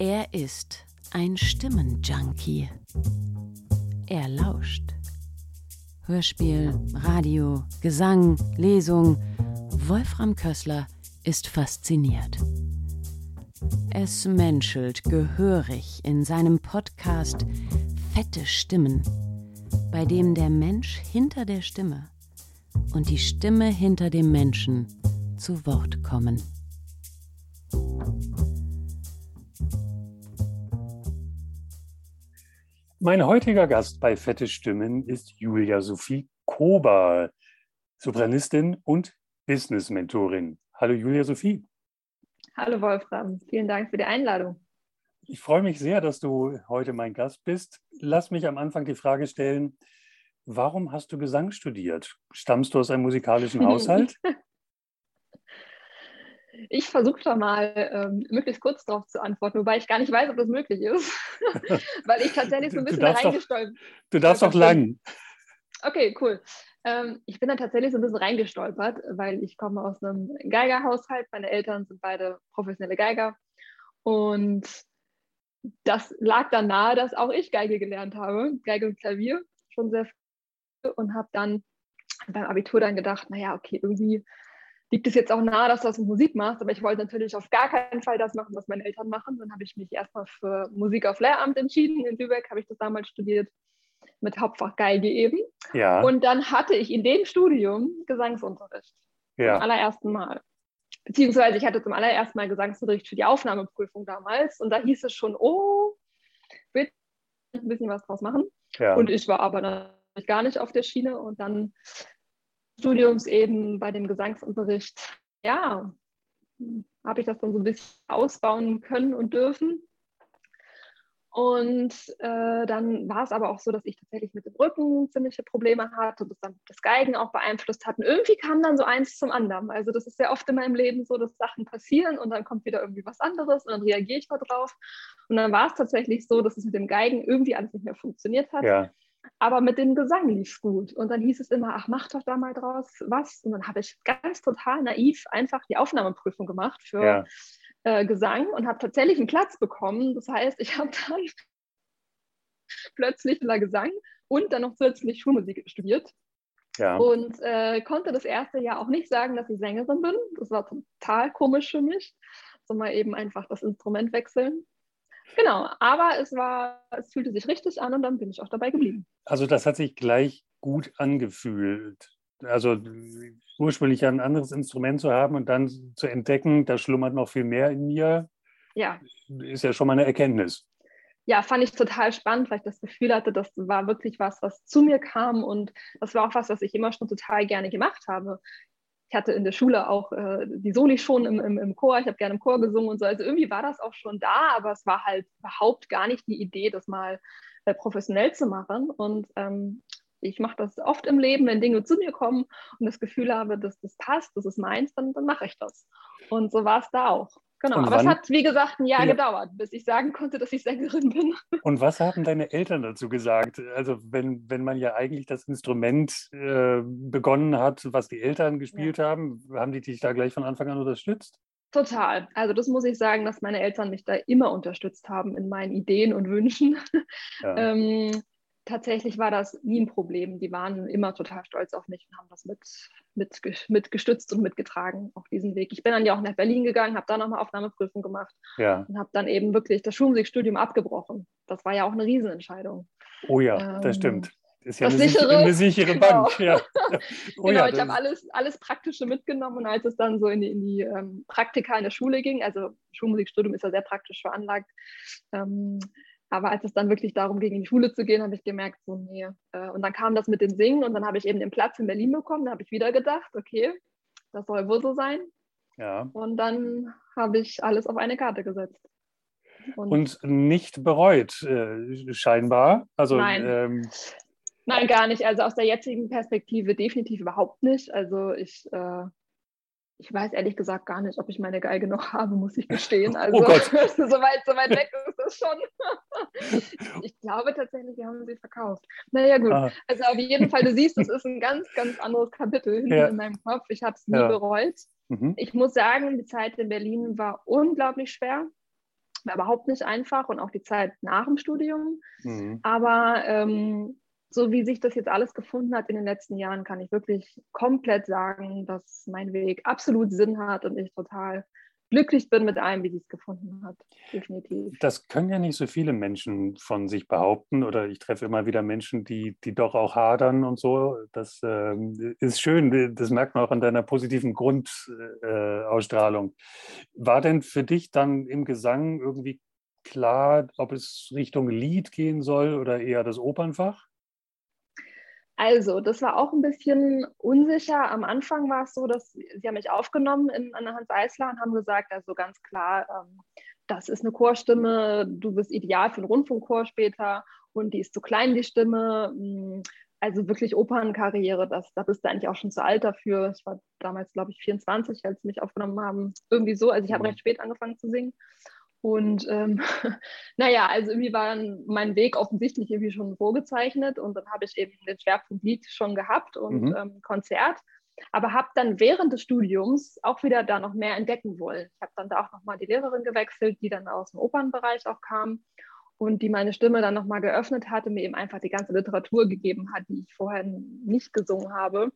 Er ist ein Stimmenjunkie. Er lauscht. Hörspiel, Radio, Gesang, Lesung. Wolfram Kössler ist fasziniert. Es menschelt gehörig in seinem Podcast Fette Stimmen, bei dem der Mensch hinter der Stimme und die Stimme hinter dem Menschen zu Wort kommen. Mein heutiger Gast bei Fette Stimmen ist Julia Sophie Kober, Sopranistin und Business-Mentorin. Hallo Julia Sophie. Hallo Wolfram, vielen Dank für die Einladung. Ich freue mich sehr, dass du heute mein Gast bist. Lass mich am Anfang die Frage stellen, warum hast du Gesang studiert? Stammst du aus einem musikalischen Haushalt? Ich versuche da mal ähm, möglichst kurz darauf zu antworten, wobei ich gar nicht weiß, ob das möglich ist, weil ich tatsächlich so ein bisschen reingestolpert bin. Du darfst doch lang. Okay, cool. Ähm, ich bin da tatsächlich so ein bisschen reingestolpert, weil ich komme aus einem Geigerhaushalt. Meine Eltern sind beide professionelle Geiger. Und das lag dann nahe, dass auch ich Geige gelernt habe, Geige und Klavier, schon sehr früh. Und habe dann beim Abitur dann gedacht, naja, okay, irgendwie liegt es jetzt auch nahe, dass du das mit Musik machst, aber ich wollte natürlich auf gar keinen Fall das machen, was meine Eltern machen. Dann habe ich mich erstmal für Musik auf Lehramt entschieden. In Lübeck habe ich das damals studiert, mit Hauptfach Geige eben. Ja. Und dann hatte ich in dem Studium Gesangsunterricht. Ja. Zum allerersten Mal. Beziehungsweise ich hatte zum allerersten Mal Gesangsunterricht für die Aufnahmeprüfung damals. Und da hieß es schon, oh, bitte ein bisschen was draus machen. Ja. Und ich war aber natürlich gar nicht auf der Schiene. Und dann Studiums eben bei dem Gesangsunterricht, ja, habe ich das dann so ein bisschen ausbauen können und dürfen. Und äh, dann war es aber auch so, dass ich tatsächlich mit dem Rücken ziemliche Probleme hatte und das dann das Geigen auch beeinflusst hat. Und irgendwie kam dann so eins zum anderen. Also das ist sehr oft in meinem Leben so, dass Sachen passieren und dann kommt wieder irgendwie was anderes und dann reagiere ich da drauf. Und dann war es tatsächlich so, dass es mit dem Geigen irgendwie alles nicht mehr funktioniert hat. Ja. Aber mit dem Gesang lief es gut. Und dann hieß es immer, ach, mach doch da mal draus was. Und dann habe ich ganz total naiv einfach die Aufnahmeprüfung gemacht für ja. äh, Gesang und habe tatsächlich einen Platz bekommen. Das heißt, ich habe dann plötzlich wieder Gesang und dann noch zusätzlich Schulmusik studiert. Ja. Und äh, konnte das erste Jahr auch nicht sagen, dass ich Sängerin bin. Das war total komisch für mich. So mal eben einfach das Instrument wechseln. Genau, aber es war, es fühlte sich richtig an und dann bin ich auch dabei geblieben. Also das hat sich gleich gut angefühlt. Also ursprünglich ein anderes Instrument zu haben und dann zu entdecken, da schlummert noch viel mehr in mir, ja. ist ja schon mal eine Erkenntnis. Ja, fand ich total spannend, weil ich das Gefühl hatte, das war wirklich was, was zu mir kam und das war auch was, was ich immer schon total gerne gemacht habe ich hatte in der Schule auch äh, die Soli schon im, im, im Chor, ich habe gerne im Chor gesungen und so. Also irgendwie war das auch schon da, aber es war halt überhaupt gar nicht die Idee, das mal äh, professionell zu machen. Und ähm, ich mache das oft im Leben, wenn Dinge zu mir kommen und das Gefühl habe, dass das passt, das ist meins, dann, dann mache ich das. Und so war es da auch. Genau, und aber wann, es hat, wie gesagt, ein Jahr ja. gedauert, bis ich sagen konnte, dass ich Sängerin bin. Und was haben deine Eltern dazu gesagt? Also wenn, wenn man ja eigentlich das Instrument äh, begonnen hat, was die Eltern gespielt ja. haben, haben die dich da gleich von Anfang an unterstützt? Total. Also das muss ich sagen, dass meine Eltern mich da immer unterstützt haben in meinen Ideen und Wünschen. Ja. ähm, tatsächlich war das nie ein Problem. Die waren immer total stolz auf mich und haben das mit, mit, mit gestützt und mitgetragen auf diesen Weg. Ich bin dann ja auch nach Berlin gegangen, habe da nochmal Aufnahmeprüfung gemacht ja. und habe dann eben wirklich das Schulmusikstudium abgebrochen. Das war ja auch eine Riesenentscheidung. Oh ja, ähm, das stimmt. Ist ja eine sichere, eine sichere Bank. Genau, ja. Oh genau ich habe alles, alles Praktische mitgenommen und als es dann so in die, in die ähm, Praktika in der Schule ging, also Schulmusikstudium ist ja sehr praktisch veranlagt, ähm, aber als es dann wirklich darum ging, in die Schule zu gehen, habe ich gemerkt, so, nee. Äh, und dann kam das mit dem Singen und dann habe ich eben den Platz in Berlin bekommen. Da habe ich wieder gedacht, okay, das soll wohl so sein. Ja. Und dann habe ich alles auf eine Karte gesetzt. Und, und nicht bereut, äh, scheinbar. Also, Nein. Ähm, Nein, gar nicht. Also aus der jetzigen Perspektive definitiv überhaupt nicht. Also ich äh, ich weiß ehrlich gesagt gar nicht, ob ich meine Geige noch habe, muss ich gestehen. Oh also oh Gott. so, weit, so weit weg ist das schon. ich glaube tatsächlich, wir haben sie verkauft. Naja gut, ah. also auf jeden Fall, du siehst, es ist ein ganz, ganz anderes Kapitel ja. in meinem Kopf. Ich habe es nie ja. bereut. Mhm. Ich muss sagen, die Zeit in Berlin war unglaublich schwer. War überhaupt nicht einfach und auch die Zeit nach dem Studium. Mhm. Aber ähm, so wie sich das jetzt alles gefunden hat in den letzten Jahren, kann ich wirklich komplett sagen, dass mein Weg absolut Sinn hat und ich total glücklich bin mit allem, wie sie es gefunden hat. Definitiv. Das können ja nicht so viele Menschen von sich behaupten. Oder ich treffe immer wieder Menschen, die, die doch auch hadern und so. Das äh, ist schön. Das merkt man auch an deiner positiven Grundausstrahlung. Äh, War denn für dich dann im Gesang irgendwie klar, ob es Richtung Lied gehen soll oder eher das Opernfach? Also, das war auch ein bisschen unsicher. Am Anfang war es so, dass sie haben mich aufgenommen in, an der Hans Eisler und haben gesagt, also ganz klar, ähm, das ist eine Chorstimme, du bist ideal für einen Rundfunkchor später und die ist zu klein, die Stimme. Mm, also wirklich Opernkarriere, das, da bist du eigentlich auch schon zu alt dafür. Ich war damals, glaube ich, 24, als sie mich aufgenommen haben. Irgendwie so. Also ich habe mhm. recht spät angefangen zu singen. Und ähm, naja, also irgendwie war dann mein Weg offensichtlich irgendwie schon vorgezeichnet und dann habe ich eben den Schwerpunkt Lied schon gehabt und mhm. ähm, Konzert, aber habe dann während des Studiums auch wieder da noch mehr entdecken wollen. Ich habe dann da auch nochmal die Lehrerin gewechselt, die dann aus dem Opernbereich auch kam und die meine Stimme dann nochmal geöffnet hatte, mir eben einfach die ganze Literatur gegeben hat, die ich vorher nicht gesungen habe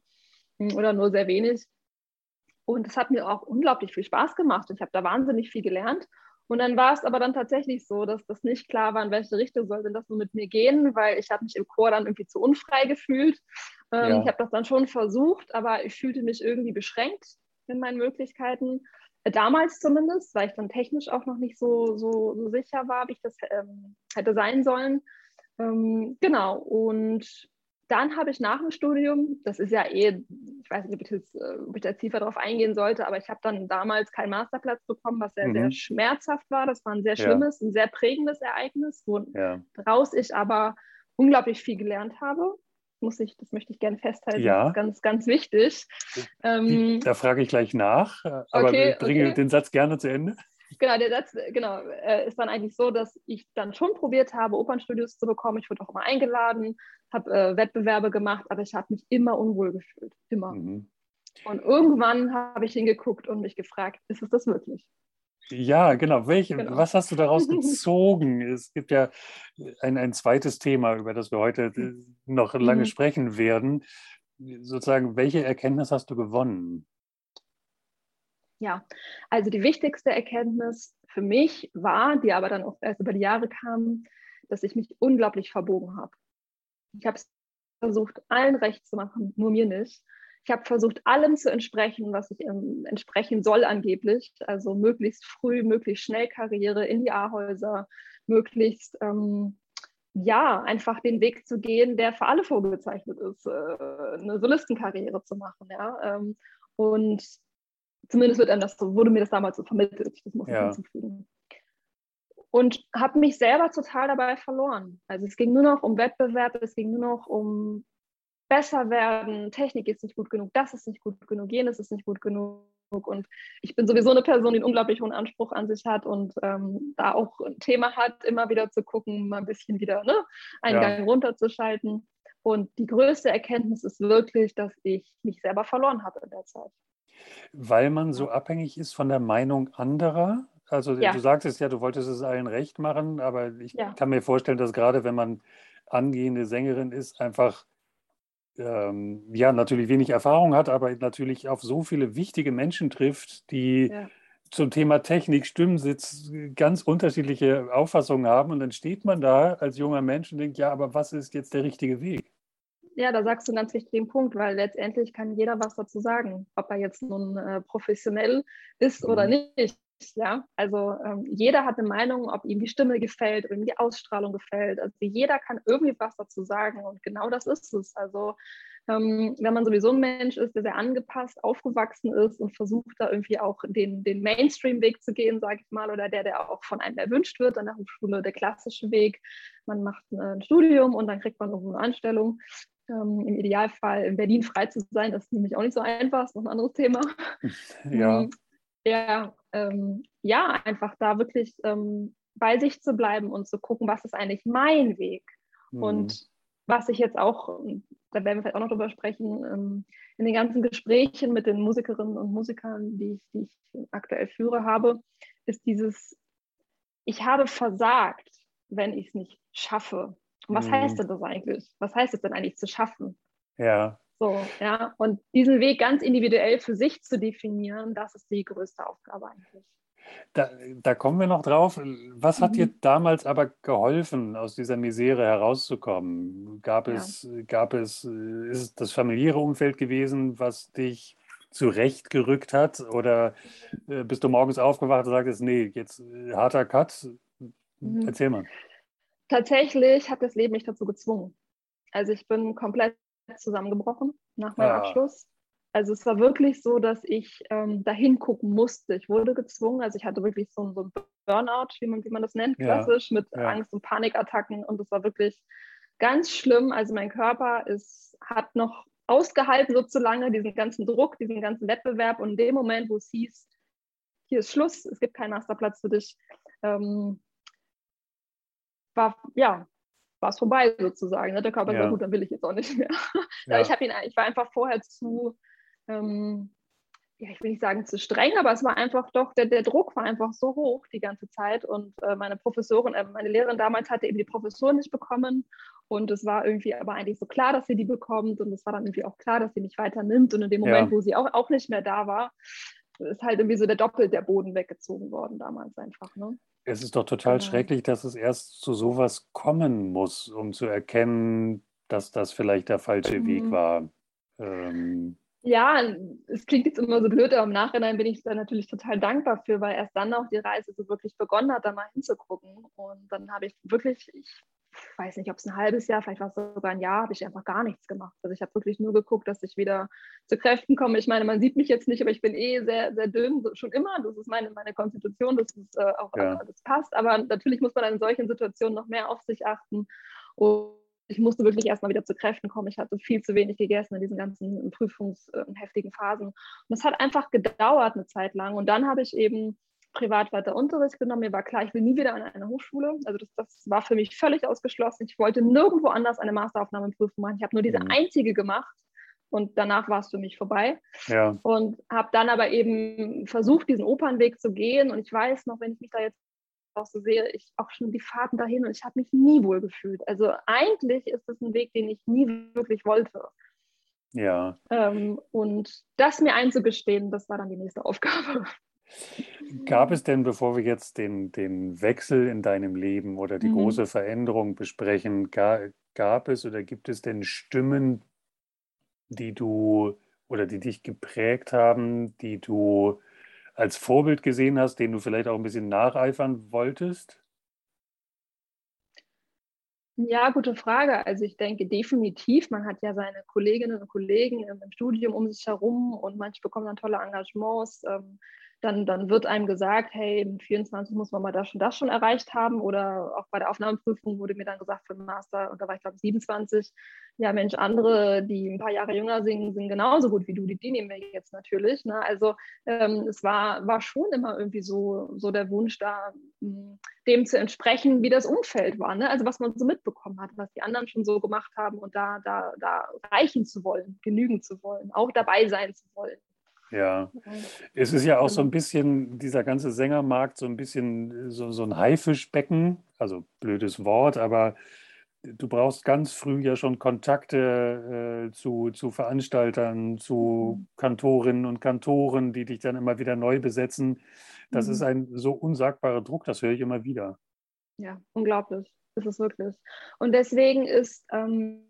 hm, oder nur sehr wenig. Und es hat mir auch unglaublich viel Spaß gemacht. Ich habe da wahnsinnig viel gelernt und dann war es aber dann tatsächlich so, dass das nicht klar war, in welche Richtung soll denn das so mit mir gehen, weil ich habe mich im Chor dann irgendwie zu unfrei gefühlt. Ähm, ja. Ich habe das dann schon versucht, aber ich fühlte mich irgendwie beschränkt in meinen Möglichkeiten. Äh, damals zumindest, weil ich dann technisch auch noch nicht so, so, so sicher war, wie ich das ähm, hätte sein sollen. Ähm, genau, und dann habe ich nach dem Studium, das ist ja eh, ich weiß nicht, ob ich, jetzt, äh, ob ich da tiefer drauf eingehen sollte, aber ich habe dann damals keinen Masterplatz bekommen, was sehr, mhm. sehr schmerzhaft war. Das war ein sehr schlimmes, ja. ein sehr prägendes Ereignis, woraus ja. ich aber unglaublich viel gelernt habe. Muss ich, das möchte ich gerne festhalten. Ja. Das ist ganz, ganz wichtig. Ähm, da frage ich gleich nach, äh, aber okay, bringe okay. den Satz gerne zu Ende. Genau, der Satz genau, äh, ist dann eigentlich so, dass ich dann schon probiert habe, Opernstudios zu bekommen. Ich wurde auch immer eingeladen, habe äh, Wettbewerbe gemacht, aber ich habe mich immer unwohl gefühlt. Immer. Mhm. Und irgendwann habe ich hingeguckt und mich gefragt, ist es das wirklich? Ja, genau. Welche, genau. Was hast du daraus gezogen? es gibt ja ein, ein zweites Thema, über das wir heute äh, noch lange mhm. sprechen werden. Sozusagen, welche Erkenntnis hast du gewonnen? Ja, also die wichtigste Erkenntnis für mich war, die aber dann auch erst über die Jahre kam, dass ich mich unglaublich verbogen habe. Ich habe versucht, allen recht zu machen, nur mir nicht. Ich habe versucht, allem zu entsprechen, was ich ähm, entsprechen soll angeblich. Also möglichst früh, möglichst schnell Karriere in die A-Häuser, möglichst ähm, ja, einfach den Weg zu gehen, der für alle vorgezeichnet ist, äh, eine Solistenkarriere zu machen. Ja? Ähm, und zumindest wird einem das so, wurde mir das damals so vermittelt, das muss ich ja. hinzufügen. Und habe mich selber total dabei verloren. Also es ging nur noch um Wettbewerb, es ging nur noch um besser werden, Technik ist nicht gut genug, das ist nicht gut genug, jenes ist nicht gut genug. Und ich bin sowieso eine Person, die einen unglaublich hohen Anspruch an sich hat und ähm, da auch ein Thema hat, immer wieder zu gucken, mal ein bisschen wieder ne, einen ja. Gang runterzuschalten. Und die größte Erkenntnis ist wirklich, dass ich mich selber verloren habe in der Zeit. Weil man so abhängig ist von der Meinung anderer? Also ja. du sagtest ja, du wolltest es allen recht machen, aber ich ja. kann mir vorstellen, dass gerade wenn man angehende Sängerin ist, einfach ähm, ja natürlich wenig Erfahrung hat, aber natürlich auf so viele wichtige Menschen trifft, die ja. zum Thema Technik, Stimmensitz ganz unterschiedliche Auffassungen haben. Und dann steht man da als junger Mensch und denkt, ja, aber was ist jetzt der richtige Weg? Ja, da sagst du einen ganz wichtigen Punkt, weil letztendlich kann jeder was dazu sagen, ob er jetzt nun äh, professionell ist oder mhm. nicht. Ja, also ähm, jeder hat eine Meinung, ob ihm die Stimme gefällt oder ihm die Ausstrahlung gefällt. Also jeder kann irgendwie was dazu sagen und genau das ist es. Also ähm, wenn man sowieso ein Mensch ist, der sehr angepasst aufgewachsen ist und versucht da irgendwie auch den, den Mainstream-Weg zu gehen, sage ich mal, oder der, der auch von einem erwünscht wird an der Hochschule, der klassische Weg. Man macht ein Studium und dann kriegt man irgendwo eine Anstellung. Ähm, Im Idealfall in Berlin frei zu sein, das ist nämlich auch nicht so einfach, ist noch ein anderes Thema. Ja. Ähm, ja, ähm, ja, einfach da wirklich ähm, bei sich zu bleiben und zu gucken, was ist eigentlich mein Weg. Mhm. Und was ich jetzt auch, da werden wir vielleicht auch noch drüber sprechen, ähm, in den ganzen Gesprächen mit den Musikerinnen und Musikern, die ich, die ich aktuell führe, habe, ist dieses ich habe versagt, wenn ich es nicht schaffe. Und was mhm. heißt denn das eigentlich? Was heißt es denn eigentlich zu schaffen? Ja. So, ja. Und diesen Weg ganz individuell für sich zu definieren, das ist die größte Aufgabe eigentlich. Da, da kommen wir noch drauf. Was hat mhm. dir damals aber geholfen, aus dieser Misere herauszukommen? Gab ja. es, gab es, ist es das familiäre Umfeld gewesen, was dich zurechtgerückt hat? Oder äh, bist du morgens aufgewacht und sagtest, nee, jetzt äh, harter Cut? Mhm. Erzähl mal. Tatsächlich hat das Leben mich dazu gezwungen. Also ich bin komplett zusammengebrochen nach meinem ja. Abschluss. Also es war wirklich so, dass ich ähm, dahin gucken musste. Ich wurde gezwungen, also ich hatte wirklich so, so ein Burnout, wie man, wie man das nennt, klassisch, ja. mit ja. Angst- und Panikattacken. Und es war wirklich ganz schlimm. Also mein Körper ist, hat noch ausgehalten so zu lange, diesen ganzen Druck, diesen ganzen Wettbewerb. Und in dem Moment, wo es hieß, hier ist Schluss, es gibt keinen Masterplatz für dich, ähm, war, ja, war es vorbei sozusagen. Ne? Der Körper ja. sagt, gut, dann will ich jetzt auch nicht mehr. Ja. ich, ihn, ich war einfach vorher zu, ähm, ja, ich will nicht sagen zu streng, aber es war einfach doch, der, der Druck war einfach so hoch die ganze Zeit. Und äh, meine Professorin, äh, meine Lehrerin damals hatte eben die Professur nicht bekommen. Und es war irgendwie aber eigentlich so klar, dass sie die bekommt. Und es war dann irgendwie auch klar, dass sie mich weiter nimmt. Und in dem Moment, ja. wo sie auch, auch nicht mehr da war, ist halt irgendwie so der Doppel der Boden weggezogen worden damals einfach. Ne? Es ist doch total genau. schrecklich, dass es erst zu sowas kommen muss, um zu erkennen, dass das vielleicht der falsche mhm. Weg war. Ähm. Ja, es klingt jetzt immer so blöd, aber im Nachhinein bin ich da natürlich total dankbar für, weil erst dann auch die Reise so wirklich begonnen hat, da mal hinzugucken. Und dann habe ich wirklich, ich weiß nicht, ob es ein halbes Jahr, vielleicht war es sogar ein Jahr, habe ich einfach gar nichts gemacht. Also ich habe wirklich nur geguckt, dass ich wieder zu Kräften komme. Ich meine, man sieht mich jetzt nicht, aber ich bin eh sehr, sehr dünn, schon immer. Das ist meine, meine Konstitution, das ist äh, auch ja. das passt. Aber natürlich muss man in solchen Situationen noch mehr auf sich achten. Und ich musste wirklich erstmal wieder zu Kräften kommen. Ich hatte viel zu wenig gegessen in diesen ganzen prüfungsheftigen Phasen. Und das hat einfach gedauert eine Zeit lang. Und dann habe ich eben privat weiter Unterricht genommen. Mir war klar, ich will nie wieder an eine Hochschule. Also das, das war für mich völlig ausgeschlossen. Ich wollte nirgendwo anders eine Masteraufnahmeprüfung machen. Ich habe nur diese mhm. einzige gemacht und danach war es für mich vorbei. Ja. Und habe dann aber eben versucht, diesen Opernweg zu gehen. Und ich weiß noch, wenn ich mich da jetzt auch so sehe, ich auch schon die Fahrten dahin und ich habe mich nie wohl gefühlt. Also eigentlich ist das ein Weg, den ich nie wirklich wollte. Ja. Ähm, und das mir einzugestehen, das war dann die nächste Aufgabe. Gab es denn, bevor wir jetzt den, den Wechsel in deinem Leben oder die mhm. große Veränderung besprechen, gab, gab es oder gibt es denn Stimmen, die du oder die dich geprägt haben, die du als Vorbild gesehen hast, denen du vielleicht auch ein bisschen nacheifern wolltest? Ja, gute Frage. Also ich denke definitiv, man hat ja seine Kolleginnen und Kollegen im Studium um sich herum und manche bekommen dann tolle Engagements. Dann, dann wird einem gesagt, hey, im 24 muss man mal das und das schon erreicht haben. Oder auch bei der Aufnahmeprüfung wurde mir dann gesagt für den Master, und da war ich glaube 27, ja Mensch, andere, die ein paar Jahre jünger sind, sind genauso gut wie du, die, die nehmen wir jetzt natürlich. Ne? Also ähm, es war, war schon immer irgendwie so, so der Wunsch da, hm, dem zu entsprechen, wie das Umfeld war. Ne? Also was man so mitbekommen hat, was die anderen schon so gemacht haben und da, da, da reichen zu wollen, genügen zu wollen, auch dabei sein zu wollen. Ja, es ist ja auch so ein bisschen, dieser ganze Sängermarkt, so ein bisschen so, so ein Haifischbecken, also blödes Wort, aber du brauchst ganz früh ja schon Kontakte äh, zu, zu Veranstaltern, zu mhm. Kantorinnen und Kantoren, die dich dann immer wieder neu besetzen. Das mhm. ist ein so unsagbarer Druck, das höre ich immer wieder. Ja, unglaublich. Das ist wirklich. Und deswegen ist ähm,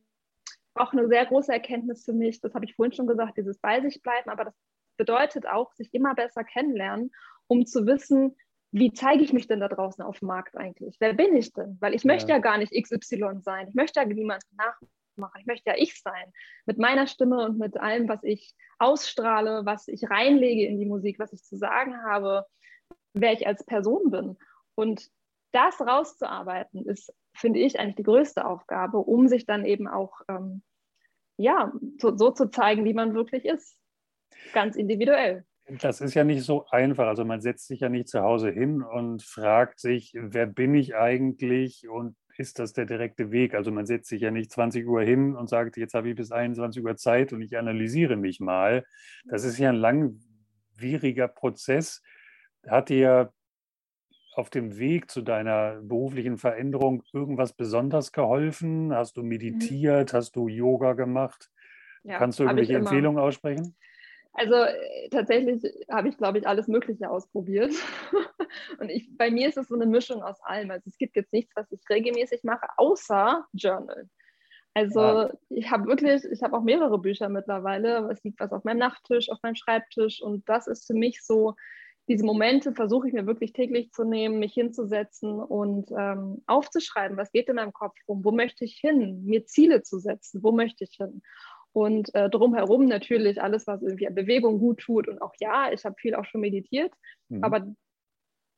auch eine sehr große Erkenntnis für mich, das habe ich vorhin schon gesagt, dieses Bei sich bleiben, aber das bedeutet auch, sich immer besser kennenlernen, um zu wissen, wie zeige ich mich denn da draußen auf dem Markt eigentlich? Wer bin ich denn? Weil ich möchte ja, ja gar nicht XY sein. Ich möchte ja niemanden nachmachen. Ich möchte ja ich sein. Mit meiner Stimme und mit allem, was ich ausstrahle, was ich reinlege in die Musik, was ich zu sagen habe, wer ich als Person bin. Und das rauszuarbeiten, ist, finde ich, eigentlich die größte Aufgabe, um sich dann eben auch ähm, ja, so, so zu zeigen, wie man wirklich ist ganz individuell. Das ist ja nicht so einfach. Also man setzt sich ja nicht zu Hause hin und fragt sich, wer bin ich eigentlich und ist das der direkte Weg? Also man setzt sich ja nicht 20 Uhr hin und sagt, jetzt habe ich bis 21 Uhr Zeit und ich analysiere mich mal. Das ist ja ein langwieriger Prozess. Hat dir auf dem Weg zu deiner beruflichen Veränderung irgendwas besonders geholfen? Hast du mhm. meditiert? Hast du Yoga gemacht? Ja, Kannst du irgendwelche Empfehlungen aussprechen? Also äh, tatsächlich habe ich, glaube ich, alles Mögliche ausprobiert. und ich, bei mir ist es so eine Mischung aus allem. Also es gibt jetzt nichts, was ich regelmäßig mache, außer Journal. Also ja. ich habe wirklich, ich habe auch mehrere Bücher mittlerweile. Es liegt was auf meinem Nachttisch, auf meinem Schreibtisch. Und das ist für mich so, diese Momente versuche ich mir wirklich täglich zu nehmen, mich hinzusetzen und ähm, aufzuschreiben, was geht in meinem Kopf rum, wo möchte ich hin, mir Ziele zu setzen, wo möchte ich hin. Und äh, drumherum natürlich alles, was irgendwie Bewegung gut tut. Und auch ja, ich habe viel auch schon meditiert. Mhm. Aber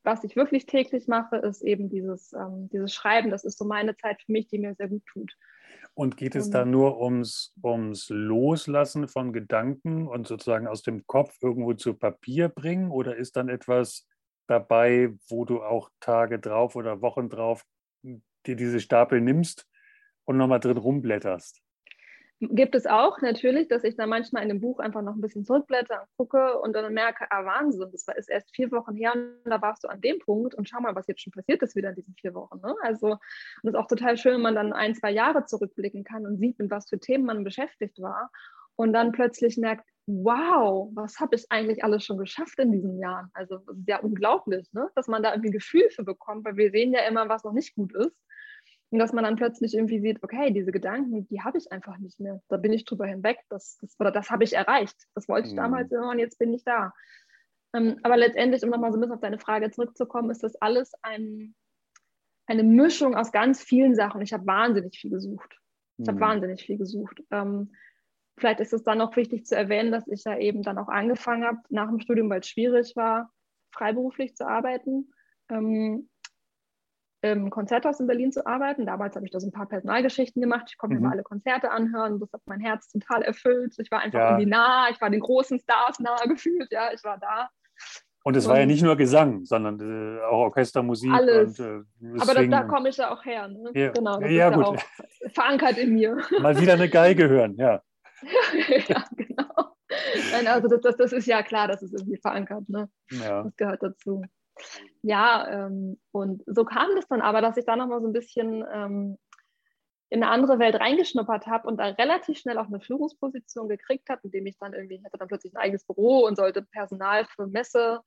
was ich wirklich täglich mache, ist eben dieses, ähm, dieses Schreiben. Das ist so meine Zeit für mich, die mir sehr gut tut. Und geht es da nur ums, ums Loslassen von Gedanken und sozusagen aus dem Kopf irgendwo zu Papier bringen? Oder ist dann etwas dabei, wo du auch Tage drauf oder Wochen drauf dir diese Stapel nimmst und nochmal drin rumblätterst? Gibt es auch natürlich, dass ich dann manchmal in dem Buch einfach noch ein bisschen zurückblätter und gucke und dann merke, ah Wahnsinn, das war ist erst vier Wochen her und da warst du an dem Punkt und schau mal, was jetzt schon passiert ist wieder in diesen vier Wochen. Ne? Also und es ist auch total schön, wenn man dann ein, zwei Jahre zurückblicken kann und sieht, mit was für Themen man beschäftigt war und dann plötzlich merkt, wow, was habe ich eigentlich alles schon geschafft in diesen Jahren? Also das ist ja unglaublich, ne? dass man da irgendwie ein Gefühl für bekommt, weil wir sehen ja immer, was noch nicht gut ist. Und dass man dann plötzlich irgendwie sieht, okay, diese Gedanken, die habe ich einfach nicht mehr. Da bin ich drüber hinweg. Das, das, oder das habe ich erreicht. Das wollte ich mhm. damals immer und jetzt bin ich da. Ähm, aber letztendlich, um nochmal so ein bisschen auf deine Frage zurückzukommen, ist das alles ein, eine Mischung aus ganz vielen Sachen. Ich habe wahnsinnig viel gesucht. Ich habe mhm. wahnsinnig viel gesucht. Ähm, vielleicht ist es dann noch wichtig zu erwähnen, dass ich ja eben dann auch angefangen habe, nach dem Studium, weil es schwierig war, freiberuflich zu arbeiten. Ähm, im Konzerthaus in Berlin zu arbeiten. Damals habe ich da so ein paar Personalgeschichten gemacht. Ich konnte mhm. mir mal alle Konzerte anhören. Das hat mein Herz total erfüllt. Ich war einfach ja. irgendwie nah. Ich war den großen Stars nahe gefühlt. Ja, ich war da. Und es war ja nicht nur Gesang, sondern äh, auch Orchestermusik. Alles. Und, äh, Aber da, da komme ich ja auch her. Ne? Ja, genau, das ja, ist gut. Ja verankert in mir. Mal wieder eine Geige hören, ja. ja, genau. Nein, also das, das, das, ist ja klar, das ist irgendwie verankert. Ne? Ja. Das gehört dazu. Ja, ähm, und so kam das dann aber, dass ich da nochmal so ein bisschen ähm, in eine andere Welt reingeschnuppert habe und da relativ schnell auch eine Führungsposition gekriegt habe, indem ich dann irgendwie, ich hatte dann plötzlich ein eigenes Büro und sollte Personal für Messe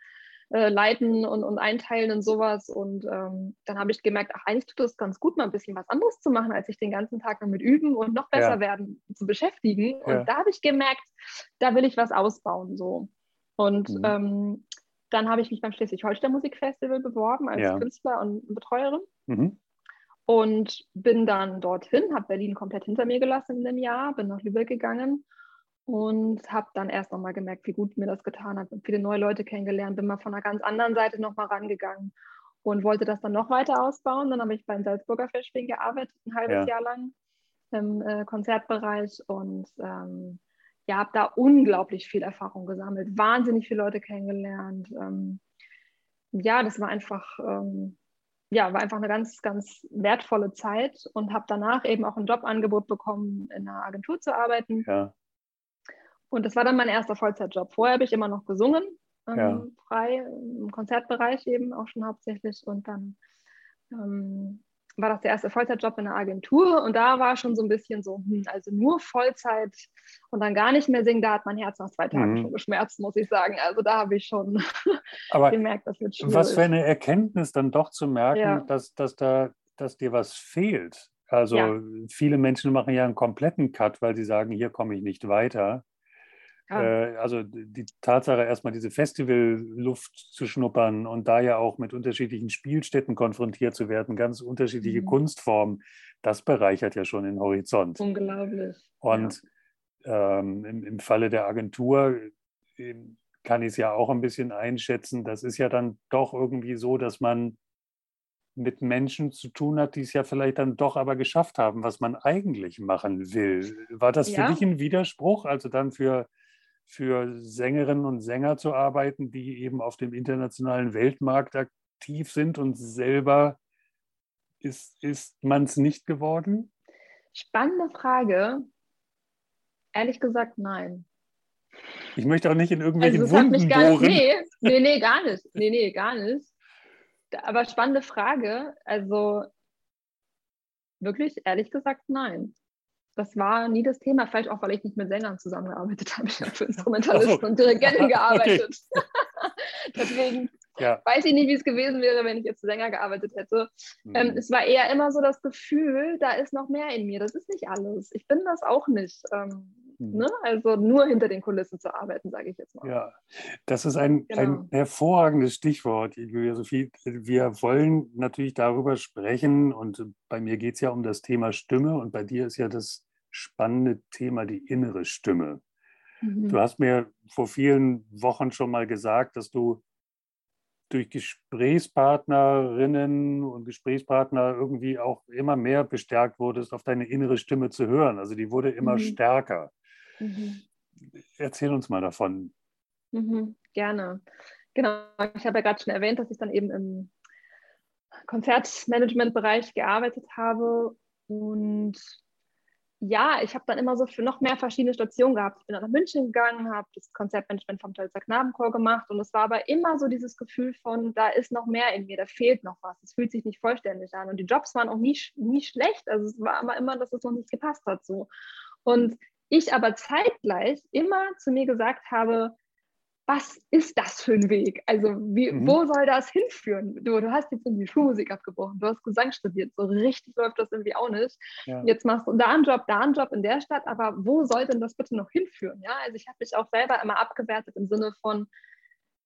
äh, leiten und, und einteilen und sowas. Und ähm, dann habe ich gemerkt, ach, eigentlich tut es ganz gut, mal ein bisschen was anderes zu machen, als sich den ganzen Tag nur mit Üben und noch besser ja. werden zu beschäftigen. Und ja. da habe ich gemerkt, da will ich was ausbauen. so. Und mhm. ähm, dann habe ich mich beim Schleswig-Holstein Musikfestival beworben als ja. Künstler und Betreuerin. Mhm. Und bin dann dorthin, habe Berlin komplett hinter mir gelassen in dem Jahr, bin nach Lübeck gegangen und habe dann erst nochmal gemerkt, wie gut mir das getan hat. Und viele neue Leute kennengelernt, bin mal von einer ganz anderen Seite nochmal rangegangen und wollte das dann noch weiter ausbauen. Dann habe ich beim Salzburger Festspielen gearbeitet, ein halbes ja. Jahr lang im äh, Konzertbereich und ähm, ja, habe da unglaublich viel Erfahrung gesammelt, wahnsinnig viele Leute kennengelernt. Ähm, ja, das war einfach, ähm, ja, war einfach eine ganz, ganz wertvolle Zeit und habe danach eben auch ein Jobangebot bekommen, in einer Agentur zu arbeiten. Ja. Und das war dann mein erster Vollzeitjob. Vorher habe ich immer noch gesungen, ähm, ja. frei im Konzertbereich eben auch schon hauptsächlich. Und dann ähm, war das der erste Vollzeitjob in einer Agentur und da war schon so ein bisschen so, hm, also nur Vollzeit und dann gar nicht mehr singen, da hat mein Herz nach zwei Tagen mhm. schon geschmerzt, muss ich sagen. Also da habe ich schon Aber gemerkt, das wird schwierig. Was für eine Erkenntnis dann doch zu merken, ja. dass, dass, da, dass dir was fehlt. Also ja. viele Menschen machen ja einen kompletten Cut, weil sie sagen, hier komme ich nicht weiter. Ja. Äh, also die Tatsache, erstmal diese Festivalluft zu schnuppern und da ja auch mit unterschiedlichen Spielstätten konfrontiert zu werden, ganz unterschiedliche mhm. Kunstformen, das bereichert ja schon den Horizont. Unglaublich. Und ja. ähm, im, im Falle der Agentur ähm, kann ich es ja auch ein bisschen einschätzen. Das ist ja dann doch irgendwie so, dass man mit Menschen zu tun hat, die es ja vielleicht dann doch aber geschafft haben, was man eigentlich machen will. War das ja. für dich ein Widerspruch? Also dann für für Sängerinnen und Sänger zu arbeiten, die eben auf dem internationalen Weltmarkt aktiv sind und selber ist, ist man es nicht geworden? Spannende Frage. Ehrlich gesagt, nein. Ich möchte auch nicht in irgendwelchen also Wunden gar, bohren. Nee, nee, nee, gar nicht. Nee, nee, gar nicht. aber spannende Frage. Also wirklich, ehrlich gesagt, nein. Das war nie das Thema, vielleicht auch, weil ich nicht mit Sängern zusammengearbeitet habe. Ich habe für Instrumentalisten so. und Dirigenten gearbeitet. Deswegen ja. weiß ich nicht, wie es gewesen wäre, wenn ich jetzt Sänger gearbeitet hätte. Mhm. Ähm, es war eher immer so das Gefühl, da ist noch mehr in mir. Das ist nicht alles. Ich bin das auch nicht. Ähm, hm. Ne? Also nur hinter den Kulissen zu arbeiten, sage ich jetzt mal. Ja, das ist ein, genau. ein hervorragendes Stichwort, Julia Sophie. Wir wollen natürlich darüber sprechen und bei mir geht es ja um das Thema Stimme und bei dir ist ja das spannende Thema die innere Stimme. Mhm. Du hast mir vor vielen Wochen schon mal gesagt, dass du durch Gesprächspartnerinnen und Gesprächspartner irgendwie auch immer mehr bestärkt wurdest, auf deine innere Stimme zu hören. Also die wurde immer mhm. stärker. Mhm. Erzähl uns mal davon. Mhm, gerne. Genau, ich habe ja gerade schon erwähnt, dass ich dann eben im Konzertmanagement-Bereich gearbeitet habe. Und ja, ich habe dann immer so für noch mehr verschiedene Stationen gehabt. Ich bin dann nach München gegangen, habe das Konzertmanagement vom Tölzer Knabenchor gemacht und es war aber immer so dieses Gefühl von, da ist noch mehr in mir, da fehlt noch was. Es fühlt sich nicht vollständig an und die Jobs waren auch nie, nie schlecht. Also es war aber immer, dass es noch nicht gepasst hat so. Und ich aber zeitgleich immer zu mir gesagt habe, was ist das für ein Weg? Also wie, mhm. wo soll das hinführen? Du, du hast jetzt irgendwie Schulmusik abgebrochen, du hast Gesang studiert, so richtig läuft das irgendwie auch nicht. Ja. Jetzt machst du da einen Job, da einen Job in der Stadt, aber wo soll denn das bitte noch hinführen? Ja, also ich habe mich auch selber immer abgewertet im Sinne von,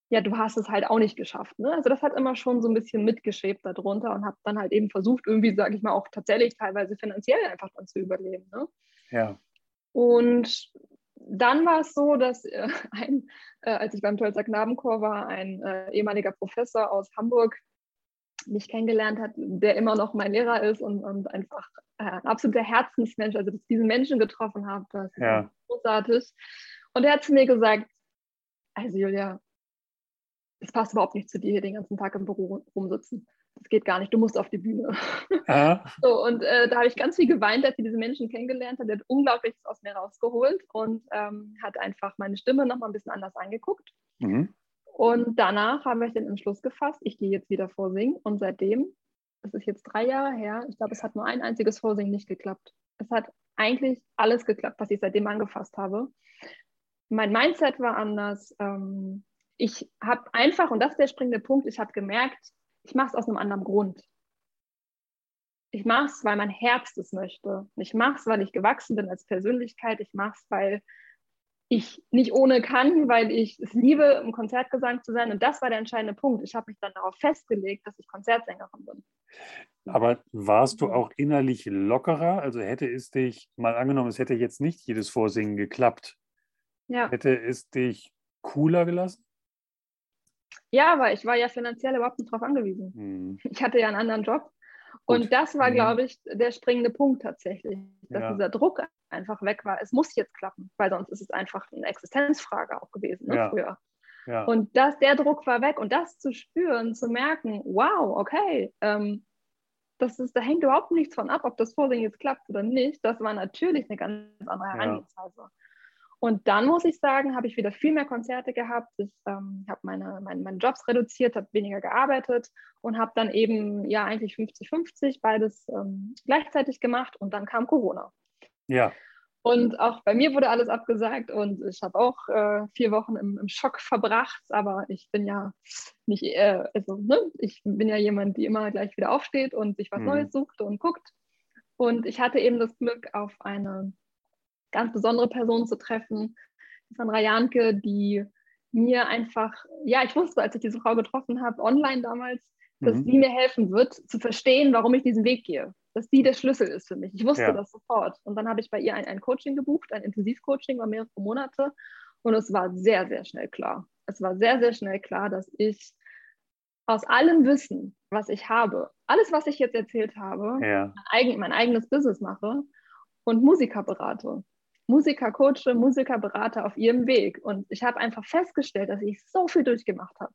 ja, du hast es halt auch nicht geschafft. Ne? Also das hat immer schon so ein bisschen mitgeschwebt darunter und habe dann halt eben versucht, irgendwie, sage ich mal, auch tatsächlich teilweise finanziell einfach dann zu überleben. Ne? Ja. Und dann war es so, dass äh, ein, äh, als ich beim Tölzer Knabenchor war, ein äh, ehemaliger Professor aus Hamburg mich kennengelernt hat, der immer noch mein Lehrer ist und, und einfach äh, ein absoluter Herzensmensch, also dass ich diesen Menschen getroffen habe, das ist ja. großartig. Und er hat zu mir gesagt, also Julia, es passt überhaupt nicht zu dir, hier den ganzen Tag im Büro rumsitzen das geht gar nicht, du musst auf die Bühne. So, und äh, da habe ich ganz viel geweint, als ich diese Menschen kennengelernt habe. Der hat Unglaubliches aus mir rausgeholt und ähm, hat einfach meine Stimme nochmal ein bisschen anders angeguckt. Mhm. Und danach habe ich den Entschluss gefasst, ich gehe jetzt wieder vorsingen. Und seitdem, das ist jetzt drei Jahre her, ich glaube, es hat nur ein einziges Vorsingen nicht geklappt. Es hat eigentlich alles geklappt, was ich seitdem angefasst habe. Mein Mindset war anders. Ähm, ich habe einfach, und das ist der springende Punkt, ich habe gemerkt, ich mache es aus einem anderen Grund. Ich mache es, weil mein Herz es möchte. Ich mache es, weil ich gewachsen bin als Persönlichkeit. Ich mache es, weil ich nicht ohne kann, weil ich es liebe, im Konzertgesang zu sein. Und das war der entscheidende Punkt. Ich habe mich dann darauf festgelegt, dass ich Konzertsängerin bin. Aber warst du auch innerlich lockerer? Also hätte es dich, mal angenommen, es hätte jetzt nicht jedes Vorsingen geklappt, ja. hätte es dich cooler gelassen? Ja, weil ich war ja finanziell überhaupt nicht darauf angewiesen. Mhm. Ich hatte ja einen anderen Job. Gut. Und das war, mhm. glaube ich, der springende Punkt tatsächlich, dass ja. dieser Druck einfach weg war. Es muss jetzt klappen, weil sonst ist es einfach eine Existenzfrage auch gewesen ne, ja. früher. Ja. Und das, der Druck war weg und das zu spüren, zu merken, wow, okay, ähm, das ist, da hängt überhaupt nichts von ab, ob das Vorsingen jetzt klappt oder nicht. Das war natürlich eine ganz andere Herangehensweise. Und dann muss ich sagen, habe ich wieder viel mehr Konzerte gehabt. Ich ähm, habe meine, meine, meine Jobs reduziert, habe weniger gearbeitet und habe dann eben ja eigentlich 50-50 beides ähm, gleichzeitig gemacht und dann kam Corona. Ja. Und auch bei mir wurde alles abgesagt und ich habe auch äh, vier Wochen im, im, Schock verbracht, aber ich bin ja nicht, äh, also ne, ich bin ja jemand, die immer gleich wieder aufsteht und sich was mhm. Neues sucht und guckt. Und ich hatte eben das Glück, auf eine ganz besondere Person zu treffen, Sandra Janke, die mir einfach, ja, ich wusste, als ich diese Frau getroffen habe, online damals, dass mhm. sie mir helfen wird, zu verstehen, warum ich diesen Weg gehe. Dass sie der Schlüssel ist für mich. Ich wusste ja. das sofort. Und dann habe ich bei ihr ein, ein Coaching gebucht, ein Intensivcoaching, war mehrere Monate. Und es war sehr, sehr schnell klar. Es war sehr, sehr schnell klar, dass ich aus allem Wissen, was ich habe, alles, was ich jetzt erzählt habe, ja. mein, eigen, mein eigenes Business mache und Musiker berate. Musiker coache, Musiker berate auf ihrem Weg. Und ich habe einfach festgestellt, dass ich so viel durchgemacht habe,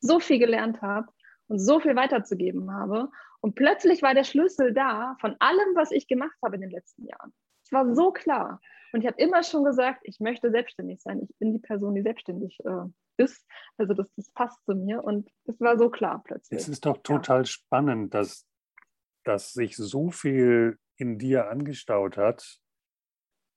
so viel gelernt habe und so viel weiterzugeben habe. Und plötzlich war der Schlüssel da von allem, was ich gemacht habe in den letzten Jahren. Es war so klar. Und ich habe immer schon gesagt, ich möchte selbstständig sein. Ich bin die Person, die selbstständig äh, ist. Also das, das passt zu mir. Und es war so klar plötzlich. Es ist doch total ja. spannend, dass, dass sich so viel in dir angestaut hat,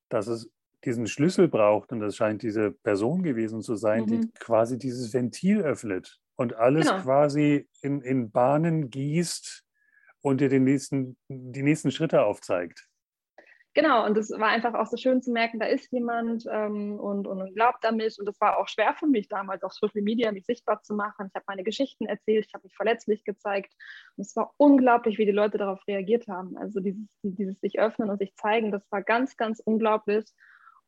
dass es diesen Schlüssel braucht. Und das scheint diese Person gewesen zu sein, mhm. die quasi dieses Ventil öffnet und alles genau. quasi in, in Bahnen gießt und dir den nächsten, die nächsten Schritte aufzeigt. Genau, und es war einfach auch so schön zu merken, da ist jemand ähm, und, und glaubt mich. Und das war auch schwer für mich damals auf Social Media, mich sichtbar zu machen. Ich habe meine Geschichten erzählt, ich habe mich verletzlich gezeigt. Und es war unglaublich, wie die Leute darauf reagiert haben. Also dieses, dieses sich öffnen und sich zeigen, das war ganz, ganz unglaublich.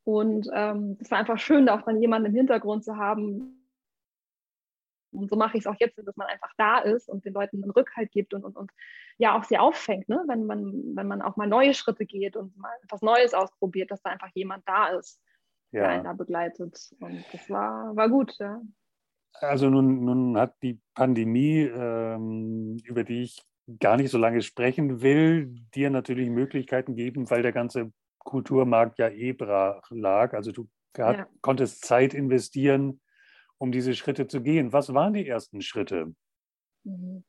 Und ähm, es war einfach schön, da auch dann jemanden im Hintergrund zu haben, und so mache ich es auch jetzt, dass man einfach da ist und den Leuten einen Rückhalt gibt und, und, und ja auch sie auffängt, ne? wenn, man, wenn man auch mal neue Schritte geht und mal etwas Neues ausprobiert, dass da einfach jemand da ist, ja. der einen da begleitet. Und das war, war gut, ja. Also nun, nun hat die Pandemie, ähm, über die ich gar nicht so lange sprechen will, dir natürlich Möglichkeiten geben, weil der ganze Kulturmarkt ja eh brach lag. Also du ja. konntest Zeit investieren, um diese Schritte zu gehen. Was waren die ersten Schritte? Mhm.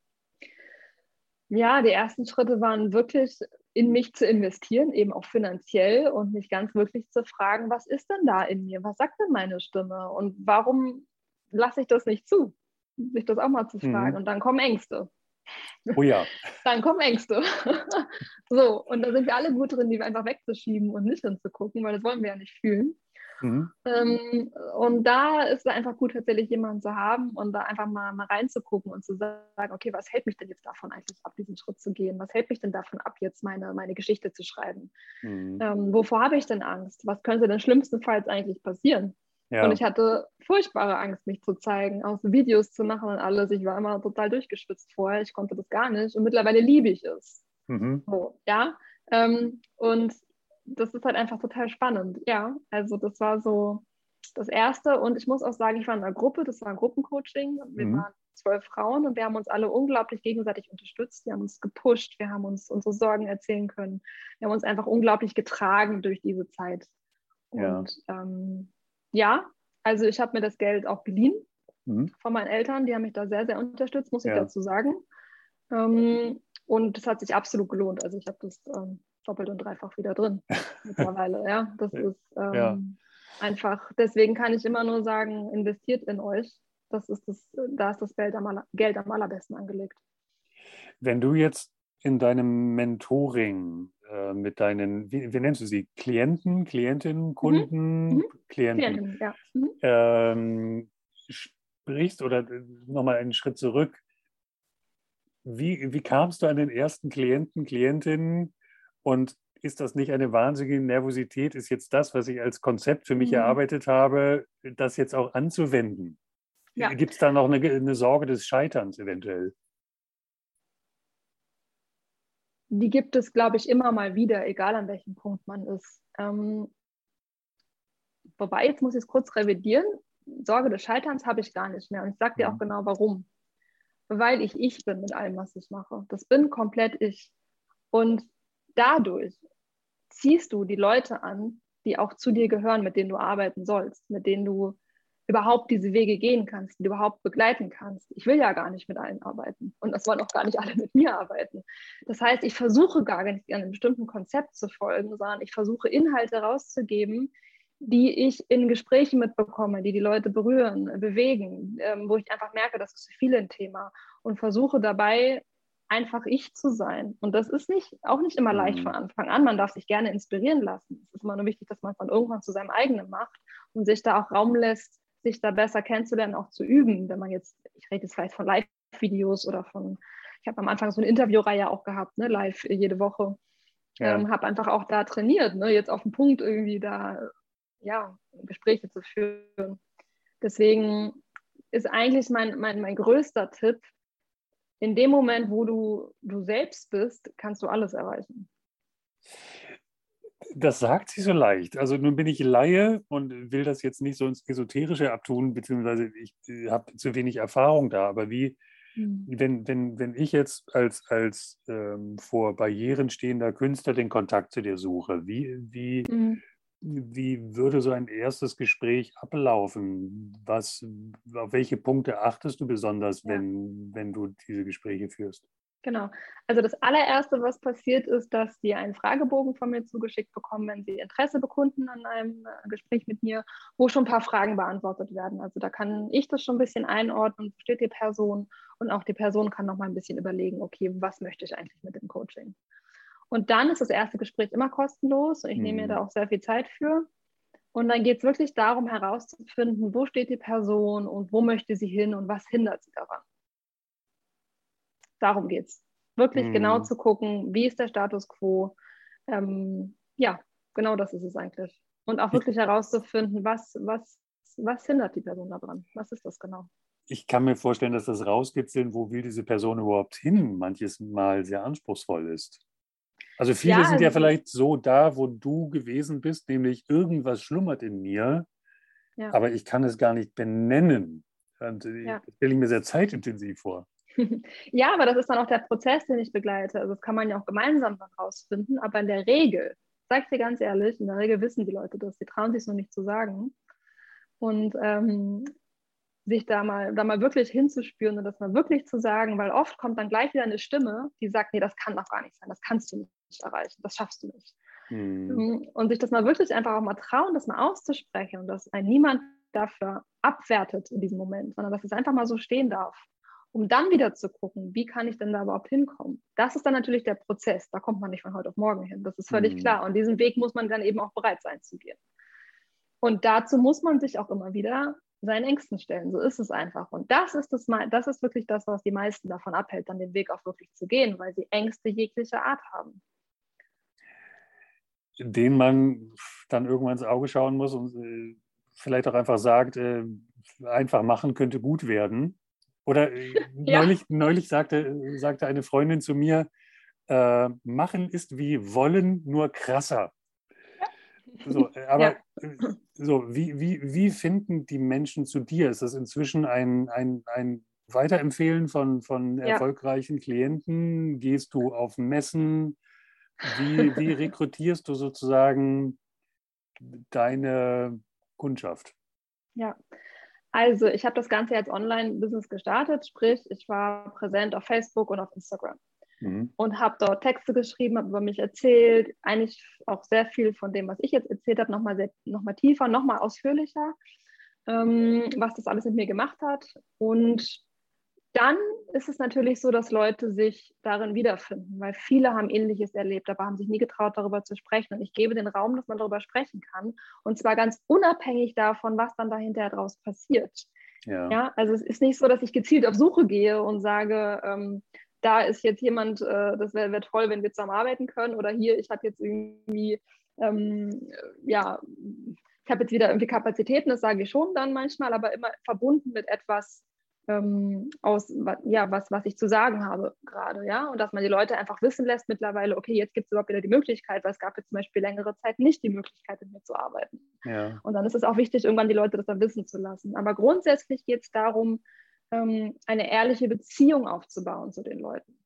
Ja, die ersten Schritte waren wirklich in mich zu investieren, eben auch finanziell und mich ganz wirklich zu fragen, was ist denn da in mir? Was sagt denn meine Stimme? Und warum lasse ich das nicht zu? Sich das auch mal zu fragen. Mhm. Und dann kommen Ängste. Oh ja. dann kommen Ängste. so, und da sind wir alle gut drin, die einfach wegzuschieben und nicht hinzugucken, weil das wollen wir ja nicht fühlen. Mhm. Ähm, und da ist es einfach gut, tatsächlich jemanden zu haben und da einfach mal, mal reinzugucken und zu sagen, okay, was hält mich denn jetzt davon eigentlich ab, diesen Schritt zu gehen? Was hält mich denn davon ab, jetzt meine, meine Geschichte zu schreiben? Mhm. Ähm, wovor habe ich denn Angst? Was könnte denn schlimmstenfalls eigentlich passieren? Ja. Und ich hatte furchtbare Angst, mich zu zeigen, auch so Videos zu machen und alles. Ich war immer total durchgeschwitzt vorher. Ich konnte das gar nicht. Und mittlerweile liebe ich es. Mhm. So, ja. Ähm, und das ist halt einfach total spannend. Ja, also das war so das Erste. Und ich muss auch sagen, ich war in einer Gruppe, das war ein Gruppencoaching. Wir mhm. waren zwölf Frauen und wir haben uns alle unglaublich gegenseitig unterstützt. Wir haben uns gepusht, wir haben uns unsere Sorgen erzählen können. Wir haben uns einfach unglaublich getragen durch diese Zeit. Ja. Und ähm, ja, also ich habe mir das Geld auch geliehen mhm. von meinen Eltern. Die haben mich da sehr, sehr unterstützt, muss ich ja. dazu sagen. Ähm, und es hat sich absolut gelohnt. Also ich habe das ähm, doppelt und dreifach wieder drin mittlerweile. Ja, das ist ähm, ja. einfach, deswegen kann ich immer nur sagen, investiert in euch. Das ist das, da ist das Geld am, Geld am allerbesten angelegt. Wenn du jetzt in deinem Mentoring äh, mit deinen, wie, wie, nennst du sie? Klienten, Klientinnen, mhm. Kunden, mhm. Klienten, Klienten ja. mhm. ähm, sprichst oder äh, nochmal einen Schritt zurück. Wie, wie kamst du an den ersten Klienten, Klientinnen? Und ist das nicht eine wahnsinnige Nervosität? Ist jetzt das, was ich als Konzept für mich mhm. erarbeitet habe, das jetzt auch anzuwenden? Ja. Gibt es da noch eine, eine Sorge des Scheiterns eventuell? Die gibt es, glaube ich, immer mal wieder, egal an welchem Punkt man ist. Ähm, wobei, jetzt muss ich es kurz revidieren. Sorge des Scheiterns habe ich gar nicht mehr. Und ich sage dir auch mhm. genau warum. Weil ich ich bin mit allem, was ich mache. Das bin komplett ich. Und dadurch ziehst du die Leute an, die auch zu dir gehören, mit denen du arbeiten sollst, mit denen du überhaupt diese Wege gehen kannst, die du überhaupt begleiten kannst. Ich will ja gar nicht mit allen arbeiten und das wollen auch gar nicht alle mit mir arbeiten. Das heißt, ich versuche gar nicht einem bestimmten Konzept zu folgen, sondern ich versuche Inhalte rauszugeben, die ich in Gesprächen mitbekomme, die die Leute berühren, bewegen, ähm, wo ich einfach merke, das ist für viele ein Thema und versuche dabei einfach ich zu sein. Und das ist nicht, auch nicht immer leicht mhm. von Anfang an. Man darf sich gerne inspirieren lassen. Es ist immer nur wichtig, dass man es dann irgendwann zu seinem eigenen macht und sich da auch Raum lässt, sich da besser kennenzulernen, auch zu üben. Wenn man jetzt, ich rede jetzt vielleicht von Live-Videos oder von, ich habe am Anfang so eine Interviewreihe auch gehabt, ne, live jede Woche. Ja. Ähm, habe einfach auch da trainiert, ne, jetzt auf den Punkt irgendwie da, ja, Gespräche zu führen. Deswegen ist eigentlich mein, mein, mein größter Tipp, in dem Moment, wo du du selbst bist, kannst du alles erreichen. Das sagt sie so leicht. Also nun bin ich Laie und will das jetzt nicht so ins Esoterische abtun, beziehungsweise ich habe zu wenig Erfahrung da. Aber wie, Mhm. Wenn, wenn, wenn ich jetzt als, als ähm, vor Barrieren stehender Künstler den Kontakt zu dir suche, wie, wie, mhm. Wie würde so ein erstes Gespräch ablaufen? Was, auf welche Punkte achtest du besonders, ja. wenn, wenn du diese Gespräche führst? Genau. Also das allererste, was passiert, ist, dass Sie einen Fragebogen von mir zugeschickt bekommen, wenn Sie Interesse bekunden an einem äh, Gespräch mit mir, wo schon ein paar Fragen beantwortet werden. Also da kann ich das schon ein bisschen einordnen, wo steht die Person und auch die Person kann noch mal ein bisschen überlegen, okay, was möchte ich eigentlich mit dem Coaching? Und dann ist das erste Gespräch immer kostenlos und ich mhm. nehme mir da mhm. auch sehr viel Zeit für. Und dann geht es wirklich darum herauszufinden, wo steht die Person und wo möchte sie hin und was hindert sie daran. Darum geht es. Wirklich mhm. genau zu gucken, wie ist der Status quo. Ähm, ja, genau das ist es eigentlich. Und auch wirklich herauszufinden, was, was, was hindert die Person daran? Was ist das genau? Ich kann mir vorstellen, dass das Rauskitzeln, wo will diese Person überhaupt hin, manches Mal sehr anspruchsvoll ist. Also viele ja, sind also ja vielleicht so da, wo du gewesen bist, nämlich irgendwas schlummert in mir, ja. aber ich kann es gar nicht benennen. Und ja. das stelle ich mir sehr zeitintensiv vor. ja, aber das ist dann auch der Prozess, den ich begleite. Also das kann man ja auch gemeinsam herausfinden. Aber in der Regel, sag ich dir ganz ehrlich, in der Regel wissen die Leute das. Die trauen sich es nur nicht zu sagen. Und ähm, sich da mal, da mal wirklich hinzuspüren und das mal wirklich zu sagen, weil oft kommt dann gleich wieder eine Stimme, die sagt, nee, das kann doch gar nicht sein, das kannst du nicht erreichen, das schaffst du nicht. Mhm. Und sich das mal wirklich einfach auch mal trauen, das mal auszusprechen und dass ein niemand dafür abwertet in diesem Moment, sondern dass es einfach mal so stehen darf um dann wieder zu gucken, wie kann ich denn da überhaupt hinkommen? Das ist dann natürlich der Prozess. Da kommt man nicht von heute auf morgen hin. Das ist völlig mhm. klar. Und diesen Weg muss man dann eben auch bereit sein zu gehen. Und dazu muss man sich auch immer wieder seinen Ängsten stellen. So ist es einfach. Und das ist, das, das ist wirklich das, was die meisten davon abhält, dann den Weg auch wirklich zu gehen, weil sie Ängste jeglicher Art haben. Den man dann irgendwann ins Auge schauen muss und äh, vielleicht auch einfach sagt, äh, einfach machen könnte gut werden. Oder äh, ja. neulich, neulich sagte, sagte eine Freundin zu mir, äh, machen ist wie wollen, nur krasser. So, aber ja. So, wie, wie, wie finden die Menschen zu dir? Ist das inzwischen ein, ein, ein Weiterempfehlen von, von ja. erfolgreichen Klienten? Gehst du auf Messen? Wie, wie rekrutierst du sozusagen deine Kundschaft? Ja, also, ich habe das Ganze jetzt Online-Business gestartet, sprich, ich war präsent auf Facebook und auf Instagram mhm. und habe dort Texte geschrieben, habe über mich erzählt, eigentlich auch sehr viel von dem, was ich jetzt erzählt habe, nochmal noch mal tiefer, nochmal ausführlicher, ähm, was das alles mit mir gemacht hat. Und dann ist es natürlich so, dass Leute sich darin wiederfinden, weil viele haben Ähnliches erlebt, aber haben sich nie getraut, darüber zu sprechen. Und ich gebe den Raum, dass man darüber sprechen kann. Und zwar ganz unabhängig davon, was dann dahinter daraus passiert. Ja. ja. also es ist nicht so, dass ich gezielt auf Suche gehe und sage, ähm, da ist jetzt jemand, äh, das wäre wär toll, wenn wir zusammen arbeiten können. Oder hier, ich habe jetzt irgendwie, ähm, ja, ich habe jetzt wieder irgendwie Kapazitäten, das sage ich schon dann manchmal, aber immer verbunden mit etwas, ähm, aus, ja, was, was ich zu sagen habe gerade, ja, und dass man die Leute einfach wissen lässt mittlerweile, okay, jetzt gibt es überhaupt wieder die Möglichkeit, weil es gab jetzt zum Beispiel längere Zeit nicht die Möglichkeit, mit mir zu arbeiten. Ja. Und dann ist es auch wichtig, irgendwann die Leute das dann wissen zu lassen. Aber grundsätzlich geht es darum, ähm, eine ehrliche Beziehung aufzubauen zu den Leuten.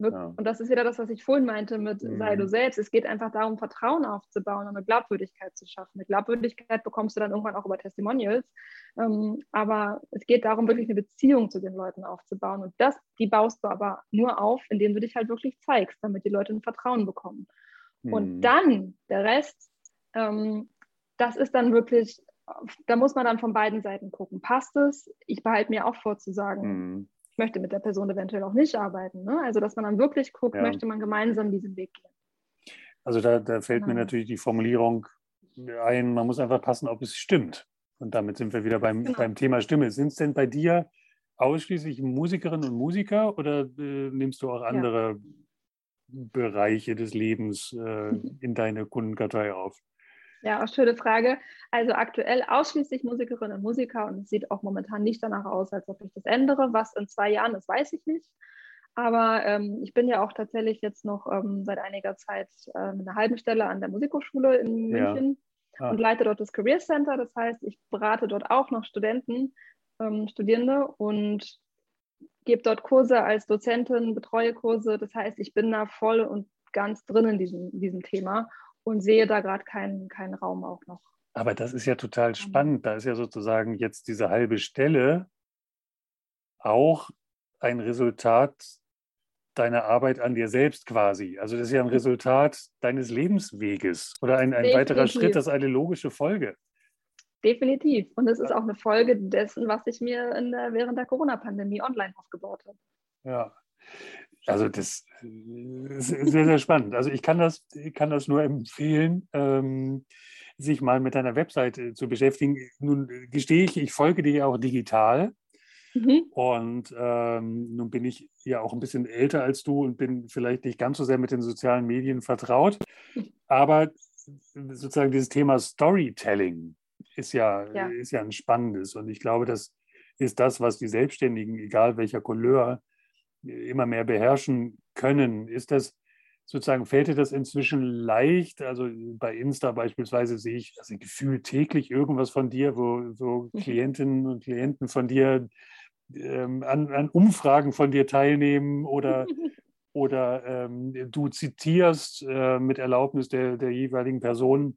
Ja. Und das ist wieder das, was ich vorhin meinte mit mhm. sei du selbst. Es geht einfach darum, Vertrauen aufzubauen und eine Glaubwürdigkeit zu schaffen. Eine Glaubwürdigkeit bekommst du dann irgendwann auch über Testimonials. Ähm, aber es geht darum, wirklich eine Beziehung zu den Leuten aufzubauen. Und das, die baust du aber nur auf, indem du dich halt wirklich zeigst, damit die Leute ein Vertrauen bekommen. Mhm. Und dann der Rest, ähm, das ist dann wirklich, da muss man dann von beiden Seiten gucken. Passt es? Ich behalte mir auch vor zu sagen, mhm möchte mit der Person eventuell auch nicht arbeiten. Ne? Also dass man dann wirklich guckt, ja. möchte man gemeinsam diesen Weg gehen. Also da, da fällt genau. mir natürlich die Formulierung ein, man muss einfach passen, ob es stimmt. Und damit sind wir wieder beim, genau. beim Thema Stimme. Sind es denn bei dir ausschließlich Musikerinnen und Musiker oder äh, nimmst du auch andere ja. Bereiche des Lebens äh, in deine Kundenkartei auf? Ja, auch schöne Frage. Also aktuell ausschließlich Musikerinnen und Musiker und es sieht auch momentan nicht danach aus, als ob ich das ändere. Was in zwei Jahren ist, weiß ich nicht. Aber ähm, ich bin ja auch tatsächlich jetzt noch ähm, seit einiger Zeit äh, mit einer halben Stelle an der Musikhochschule in München ja. ah. und leite dort das Career Center. Das heißt, ich berate dort auch noch Studenten, ähm, Studierende und gebe dort Kurse als Dozentin, betreue Kurse. Das heißt, ich bin da voll und ganz drin in diesem, diesem Thema und sehe da gerade keinen, keinen Raum auch noch. Aber das ist ja total spannend. Da ist ja sozusagen jetzt diese halbe Stelle auch ein Resultat deiner Arbeit an dir selbst quasi. Also das ist ja ein Resultat deines Lebensweges oder ein, ein weiterer Schritt, das ist eine logische Folge. Definitiv. Und es ist auch eine Folge dessen, was ich mir der, während der Corona-Pandemie online aufgebaut habe. Ja, also das ist sehr, sehr spannend. Also ich kann das, ich kann das nur empfehlen, ähm, sich mal mit deiner Webseite zu beschäftigen. Nun gestehe ich, ich folge dir ja auch digital. Mhm. Und ähm, nun bin ich ja auch ein bisschen älter als du und bin vielleicht nicht ganz so sehr mit den sozialen Medien vertraut. Aber sozusagen dieses Thema Storytelling ist ja, ja. ist ja ein spannendes. Und ich glaube, das ist das, was die Selbstständigen, egal welcher Couleur, immer mehr beherrschen können. Ist das sozusagen, fällt dir das inzwischen leicht? Also bei Insta beispielsweise sehe ich also gefühlt täglich irgendwas von dir, wo, wo mhm. Klientinnen und Klienten von dir ähm, an, an, Umfragen von dir teilnehmen oder, oder ähm, du zitierst äh, mit Erlaubnis der, der jeweiligen Person.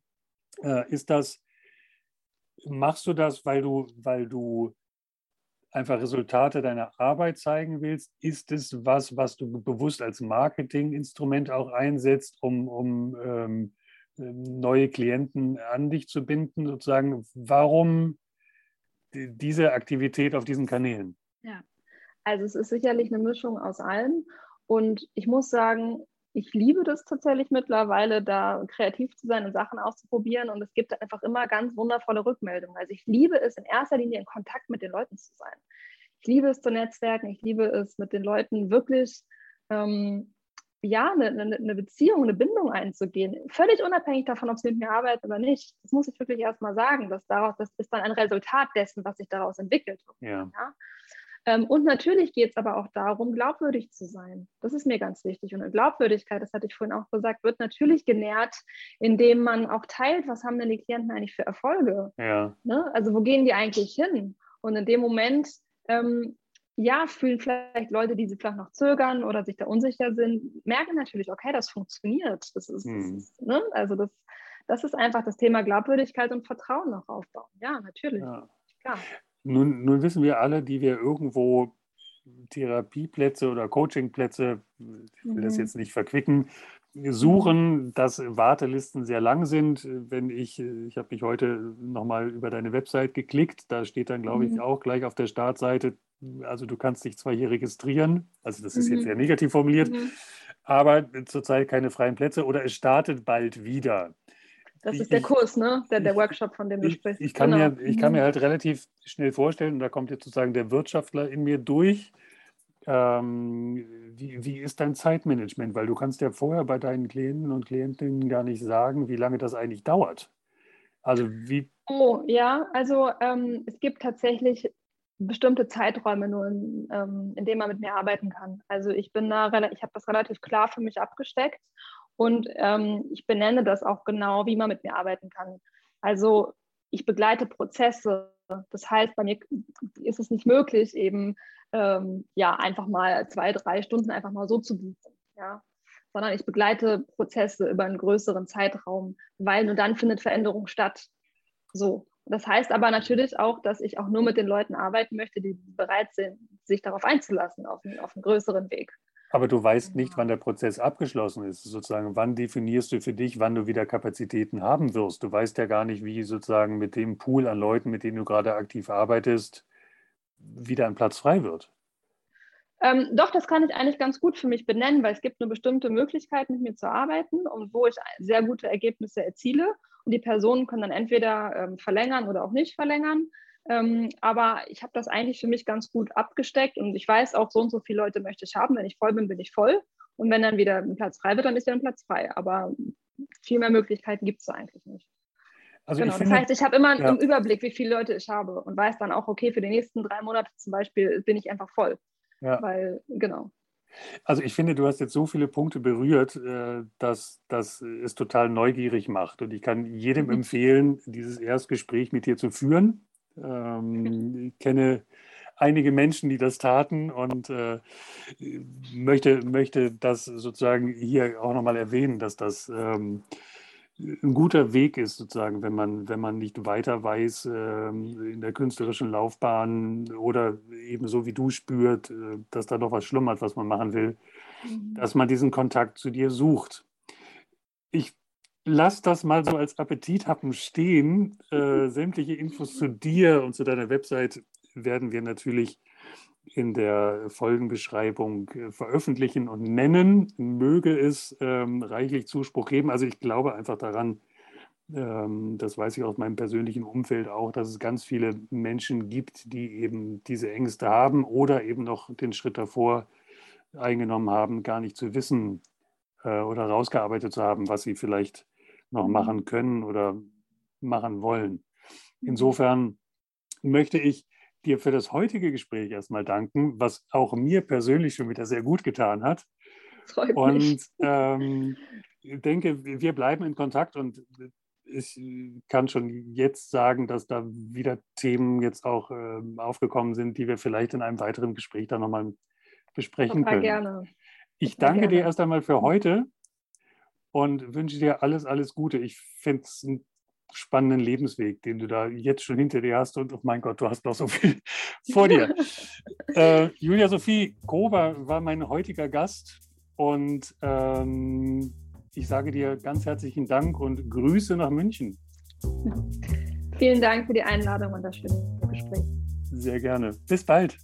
Äh, ist das, machst du das, weil du, weil du einfach Resultate deiner Arbeit zeigen willst? Ist es was, was du bewusst als Marketinginstrument auch einsetzt, um, um ähm, neue Klienten an dich zu binden? Sozusagen, warum diese Aktivität auf diesen Kanälen? Ja, also es ist sicherlich eine Mischung aus allem. Und ich muss sagen, ich liebe das tatsächlich mittlerweile, da kreativ zu sein und Sachen auszuprobieren. Und es gibt einfach immer ganz wundervolle Rückmeldungen. Also ich liebe es in erster Linie in Kontakt mit den Leuten zu sein. Ich liebe es zu netzwerken. Ich liebe es mit den Leuten wirklich ähm, ja, eine, eine, Beziehung, eine Bindung einzugehen. Völlig unabhängig davon, ob sie mit mir arbeiten oder nicht. Das muss ich wirklich erstmal sagen. Dass daraus, das ist dann ein Resultat dessen, was sich daraus entwickelt. Ja. ja? Ähm, und natürlich geht es aber auch darum, glaubwürdig zu sein. Das ist mir ganz wichtig. Und eine Glaubwürdigkeit, das hatte ich vorhin auch gesagt, wird natürlich genährt, indem man auch teilt, was haben denn die Klienten eigentlich für Erfolge? Ja. Ne? Also wo gehen die eigentlich hin? Und in dem Moment, ähm, ja, fühlen vielleicht Leute, die sie vielleicht noch zögern oder sich da unsicher sind, merken natürlich, okay, das funktioniert. Das ist, hm. das ist ne? also das, das ist einfach das Thema Glaubwürdigkeit und Vertrauen noch aufbauen. Ja, natürlich. Ja. Klar. Nun, nun wissen wir alle, die wir irgendwo Therapieplätze oder Coachingplätze, ich will mhm. das jetzt nicht verquicken, suchen, dass Wartelisten sehr lang sind. Wenn ich, ich habe mich heute nochmal über deine Website geklickt, da steht dann, glaube ich, mhm. auch gleich auf der Startseite, also du kannst dich zwar hier registrieren, also das ist mhm. jetzt sehr negativ formuliert, mhm. aber zurzeit keine freien Plätze oder es startet bald wieder. Das ist der Kurs, ne? Der, der Workshop, von dem du ich, sprichst. Ich kann, genau. mir, ich kann mir mhm. halt relativ schnell vorstellen, und da kommt jetzt sozusagen der Wirtschaftler in mir durch. Ähm, wie, wie ist dein Zeitmanagement? Weil du kannst ja vorher bei deinen Klienten und Klientinnen gar nicht sagen, wie lange das eigentlich dauert. Also wie. Oh, ja, also ähm, es gibt tatsächlich bestimmte Zeiträume nur, in, ähm, in denen man mit mir arbeiten kann. Also ich bin da, ich habe das relativ klar für mich abgesteckt und ähm, ich benenne das auch genau, wie man mit mir arbeiten kann. Also ich begleite Prozesse. Das heißt, bei mir ist es nicht möglich, eben ähm, ja einfach mal zwei, drei Stunden einfach mal so zu buchen. Ja? Sondern ich begleite Prozesse über einen größeren Zeitraum, weil nur dann findet Veränderung statt. So. Das heißt aber natürlich auch, dass ich auch nur mit den Leuten arbeiten möchte, die bereit sind, sich darauf einzulassen, auf einen, auf einen größeren Weg. Aber du weißt nicht, wann der Prozess abgeschlossen ist. Sozusagen, wann definierst du für dich, wann du wieder Kapazitäten haben wirst? Du weißt ja gar nicht, wie sozusagen mit dem Pool an Leuten, mit denen du gerade aktiv arbeitest, wieder ein Platz frei wird. Ähm, doch, das kann ich eigentlich ganz gut für mich benennen, weil es gibt eine bestimmte Möglichkeit, mit mir zu arbeiten und wo ich sehr gute Ergebnisse erziele. Und die Personen können dann entweder ähm, verlängern oder auch nicht verlängern. Ähm, aber ich habe das eigentlich für mich ganz gut abgesteckt und ich weiß auch, so und so viele Leute möchte ich haben. Wenn ich voll bin, bin ich voll. Und wenn dann wieder ein Platz frei wird, dann ist ja ein Platz frei. Aber viel mehr Möglichkeiten gibt es eigentlich nicht. Also genau, finde, das heißt, ich habe immer ja. einen Überblick, wie viele Leute ich habe und weiß dann auch, okay, für die nächsten drei Monate zum Beispiel bin ich einfach voll. Ja. Weil, genau. Also ich finde, du hast jetzt so viele Punkte berührt, äh, dass das es total neugierig macht. Und ich kann jedem mhm. empfehlen, dieses Erstgespräch mit dir zu führen. Ähm, ich kenne einige Menschen, die das taten und äh, möchte, möchte das sozusagen hier auch nochmal erwähnen, dass das ähm, ein guter Weg ist, sozusagen, wenn man, wenn man nicht weiter weiß ähm, in der künstlerischen Laufbahn oder eben so wie du spürt, äh, dass da noch was schlummert, was man machen will, mhm. dass man diesen Kontakt zu dir sucht. Ich lass das mal so als Appetithappen stehen. Äh, sämtliche Infos zu dir und zu deiner Website werden wir natürlich in der Folgenbeschreibung äh, veröffentlichen und nennen. Möge es ähm, reichlich Zuspruch geben. Also ich glaube einfach daran, ähm, das weiß ich aus meinem persönlichen Umfeld auch, dass es ganz viele Menschen gibt, die eben diese Ängste haben oder eben noch den Schritt davor eingenommen haben, gar nicht zu wissen äh, oder rausgearbeitet zu haben, was sie vielleicht noch machen können oder machen wollen. Insofern möchte ich dir für das heutige Gespräch erstmal danken, was auch mir persönlich schon wieder sehr gut getan hat. Freut und. Ähm, denke, wir bleiben in Kontakt und ich kann schon jetzt sagen, dass da wieder Themen jetzt auch äh, aufgekommen sind, die wir vielleicht in einem weiteren Gespräch dann nochmal besprechen Total können. Gerne. Ich danke gerne. dir erst einmal für heute und wünsche dir alles, alles Gute. Ich finde es ein spannenden Lebensweg, den du da jetzt schon hinter dir hast. Und oh mein Gott, du hast noch so viel vor dir. äh, Julia Sophie Grober war mein heutiger Gast und ähm, ich sage dir ganz herzlichen Dank und Grüße nach München. Vielen Dank für die Einladung und das schöne Gespräch. Sehr gerne. Bis bald.